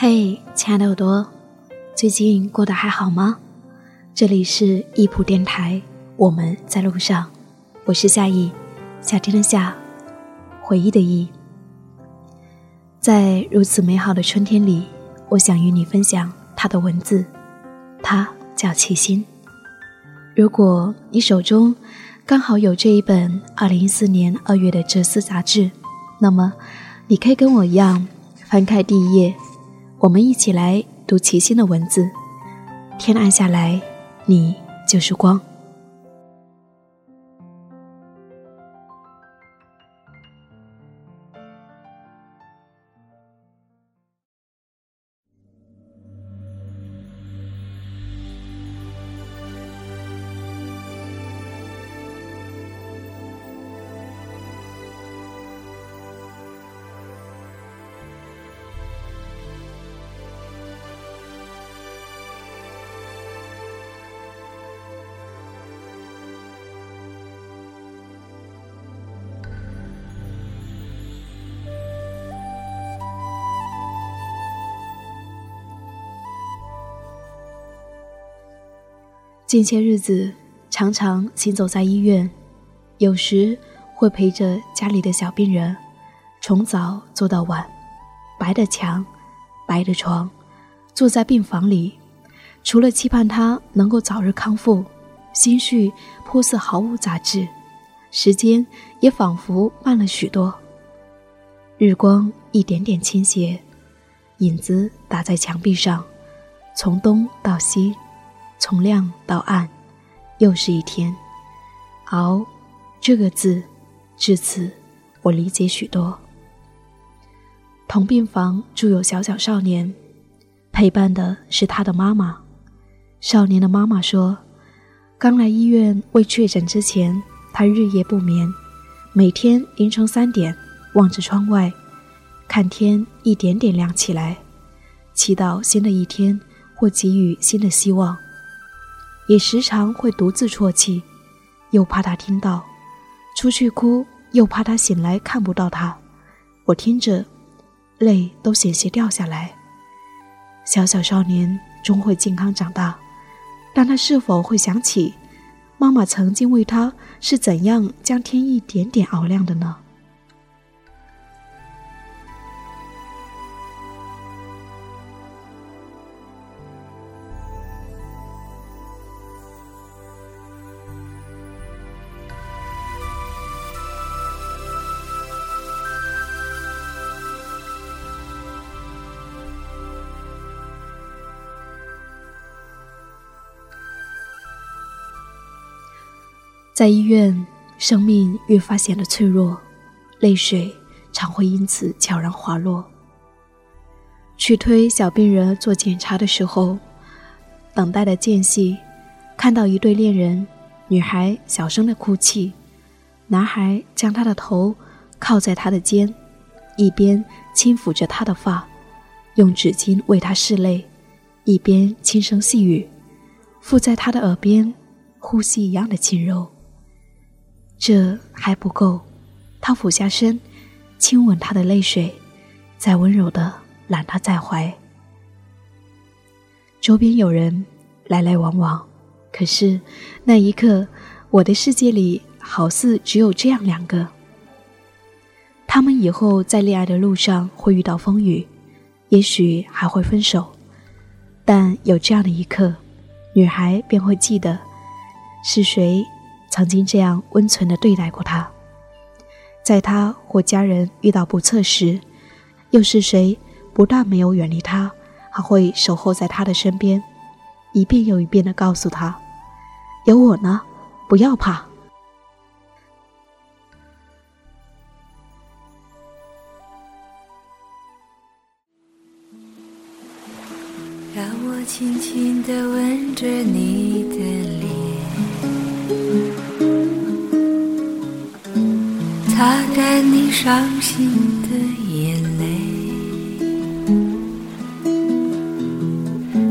嘿，亲爱的耳朵，最近过得还好吗？这里是易普电台，我们在路上，我是夏意，夏天的夏，回忆的忆。在如此美好的春天里，我想与你分享他的文字，他叫齐心。如果你手中刚好有这一本二零一四年二月的《哲思》杂志，那么你可以跟我一样翻开第一页，我们一起来读齐心的文字。天暗下来，你就是光。近些日子，常常行走在医院，有时会陪着家里的小病人，从早做到晚，白的墙，白的床，坐在病房里，除了期盼他能够早日康复，心绪颇似毫无杂质，时间也仿佛慢了许多。日光一点点倾斜，影子打在墙壁上，从东到西。从亮到暗，又是一天。熬，这个字，至此我理解许多。同病房住有小小少年，陪伴的是他的妈妈。少年的妈妈说，刚来医院未确诊之前，他日夜不眠，每天凌晨三点望着窗外，看天一点点亮起来，祈祷新的一天或给予新的希望。也时常会独自啜泣，又怕他听到，出去哭，又怕他醒来看不到他。我听着，泪都险些掉下来。小小少年终会健康长大，但他是否会想起，妈妈曾经为他是怎样将天一点点熬亮的呢？在医院，生命越发显得脆弱，泪水常会因此悄然滑落。去推小病人做检查的时候，等待的间隙，看到一对恋人，女孩小声的哭泣，男孩将她的头靠在她的肩，一边轻抚着她的发，用纸巾为她拭泪，一边轻声细语，附在她的耳边，呼吸一样的轻柔。这还不够，他俯下身，亲吻她的泪水，再温柔的揽她在怀。周边有人来来往往，可是那一刻，我的世界里好似只有这样两个。他们以后在恋爱的路上会遇到风雨，也许还会分手，但有这样的一刻，女孩便会记得是谁。曾经这样温存的对待过他，在他或家人遇到不测时，又是谁不但没有远离他，还会守候在他的身边，一遍又一遍的告诉他：“有我呢，不要怕。”让我轻轻地吻着你的脸。擦干你伤心的眼泪，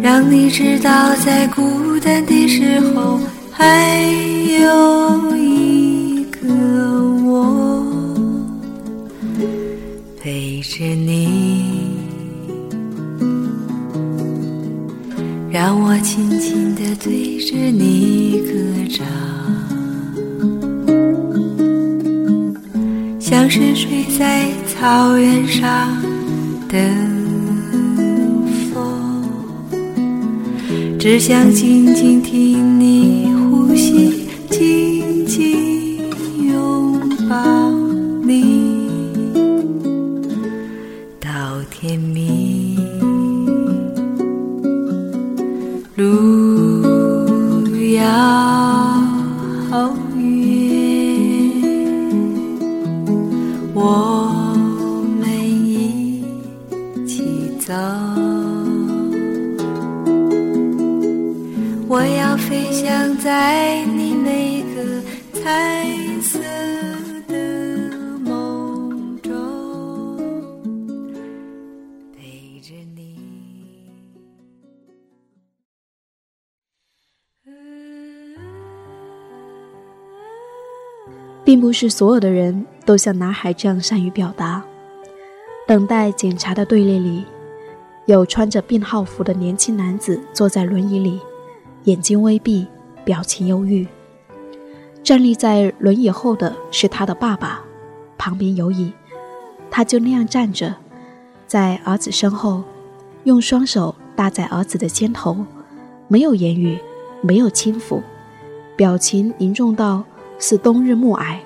让你知道在孤单的时候还有一个我陪着你。让我轻轻地对着你歌唱，像是睡在草原上的风，只想静静听我。并不是所有的人都像男孩这样善于表达。等待检查的队列里，有穿着病号服的年轻男子坐在轮椅里，眼睛微闭，表情忧郁。站立在轮椅后的是他的爸爸，旁边有椅，他就那样站着，在儿子身后，用双手搭在儿子的肩头，没有言语，没有轻抚，表情凝重到。似冬日暮霭，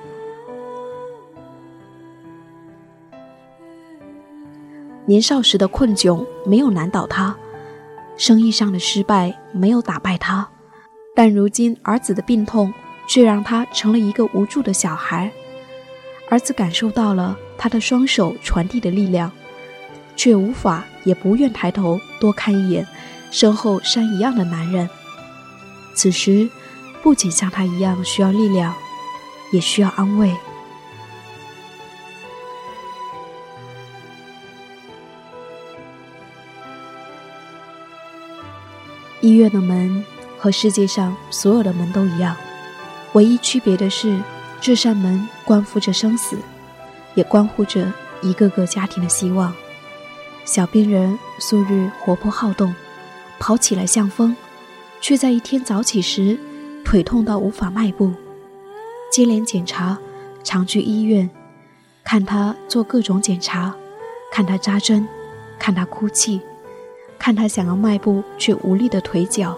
年少时的困窘没有难倒他，生意上的失败没有打败他，但如今儿子的病痛却让他成了一个无助的小孩。儿子感受到了他的双手传递的力量，却无法也不愿抬头多看一眼身后山一样的男人。此时，不仅像他一样需要力量。也需要安慰。医院的门和世界上所有的门都一样，唯一区别的是，这扇门关乎着生死，也关乎着一个个家庭的希望。小病人素日活泼好动，跑起来像风，却在一天早起时腿痛到无法迈步。接连检查，常去医院，看他做各种检查，看他扎针，看他哭泣，看他想要迈步却无力的腿脚。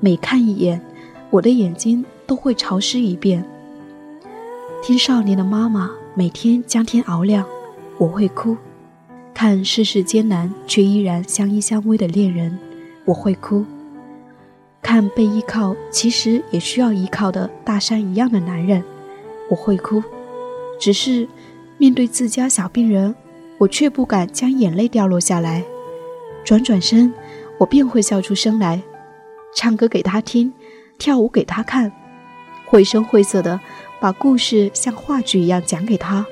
每看一眼，我的眼睛都会潮湿一遍。听少年的妈妈每天将天熬亮，我会哭；看世事艰难却依然相依相偎的恋人，我会哭。看被依靠，其实也需要依靠的大山一样的男人，我会哭。只是面对自家小病人，我却不敢将眼泪掉落下来。转转身，我便会笑出声来，唱歌给他听，跳舞给他看，绘声绘色的把故事像话剧一样讲给他。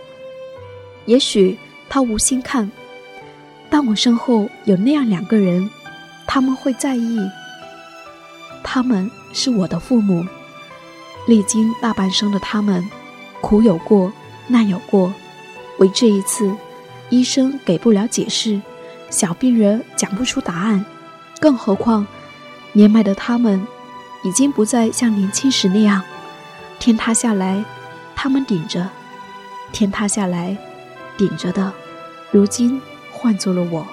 也许他无心看，但我身后有那样两个人，他们会在意。他们是我的父母，历经大半生的他们，苦有过，难有过，为这一次，医生给不了解释，小病人讲不出答案，更何况，年迈的他们，已经不再像年轻时那样，天塌下来，他们顶着，天塌下来，顶着的，如今换做了我。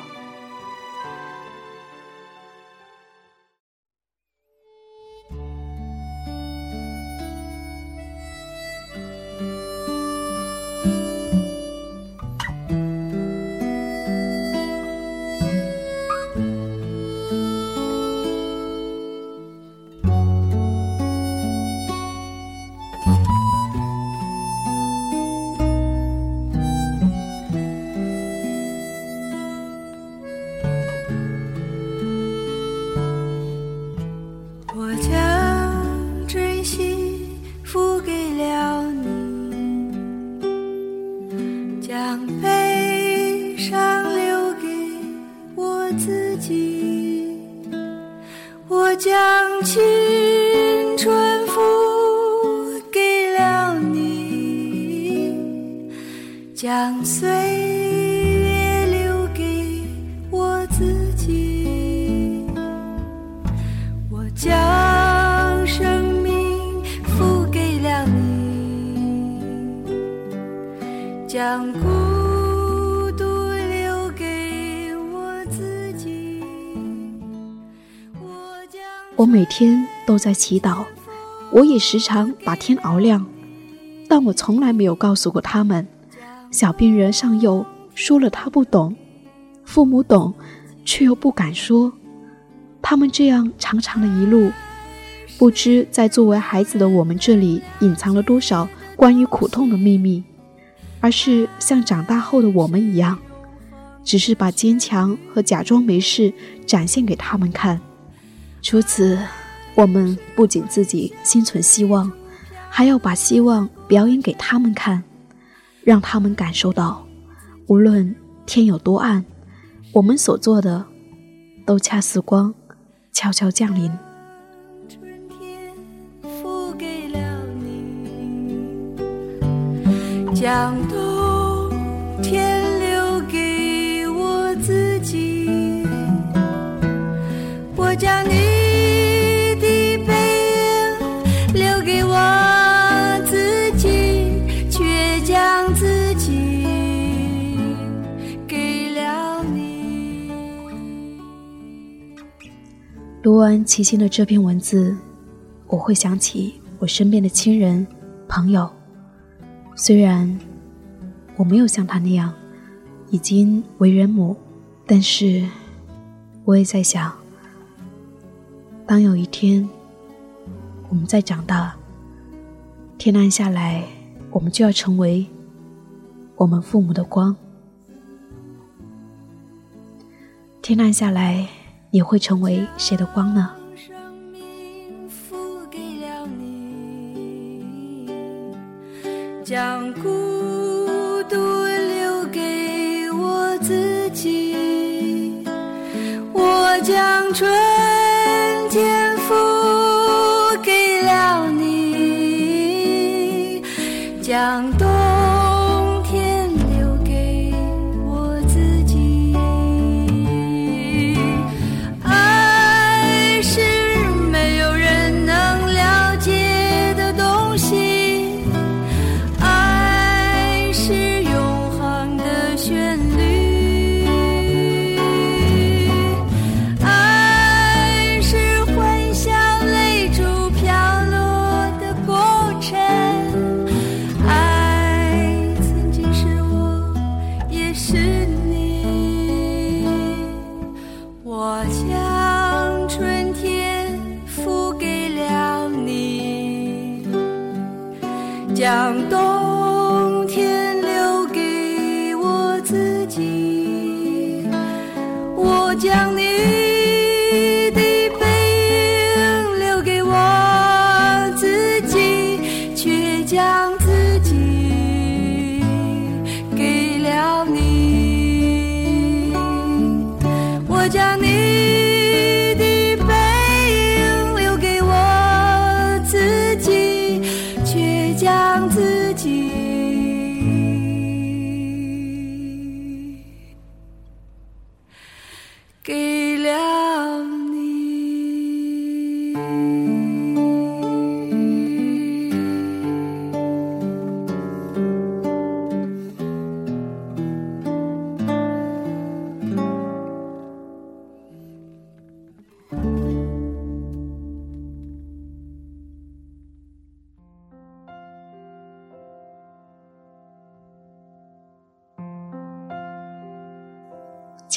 我家将生命付给了你，将孤独留给我自己。我将我每天都在祈祷，我也时常把天熬亮，但我从来没有告诉过他们。小病人尚幼，说了他不懂，父母懂，却又不敢说。他们这样长长的一路，不知在作为孩子的我们这里隐藏了多少关于苦痛的秘密，而是像长大后的我们一样，只是把坚强和假装没事展现给他们看。除此，我们不仅自己心存希望，还要把希望表演给他们看。让他们感受到，无论天有多暗，我们所做的都恰似光，悄悄降临。春天付给了你，将冬天读完齐心的这篇文字，我会想起我身边的亲人、朋友。虽然我没有像他那样已经为人母，但是我也在想，当有一天我们再长大，天暗下来，我们就要成为我们父母的光。天暗下来。你会成为谁的光呢？将孤将春天付给了你江东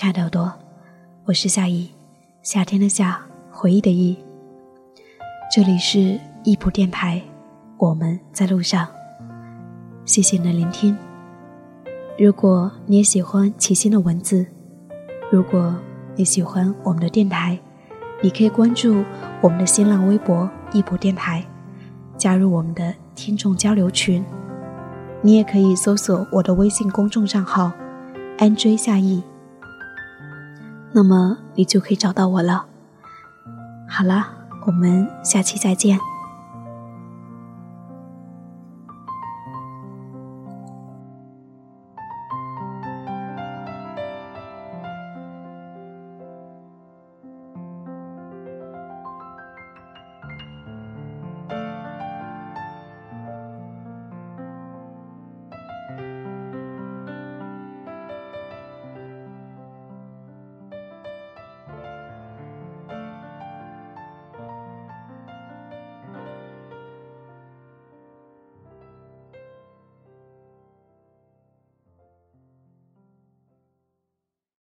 亲爱的耳朵，我是夏意，夏天的夏，回忆的忆。这里是易普电台，我们在路上。谢谢你的聆听。如果你也喜欢齐心的文字，如果你喜欢我们的电台，你可以关注我们的新浪微博易普电台，加入我们的听众交流群。你也可以搜索我的微信公众账号 “nj 夏意”。那么你就可以找到我了。好了，我们下期再见。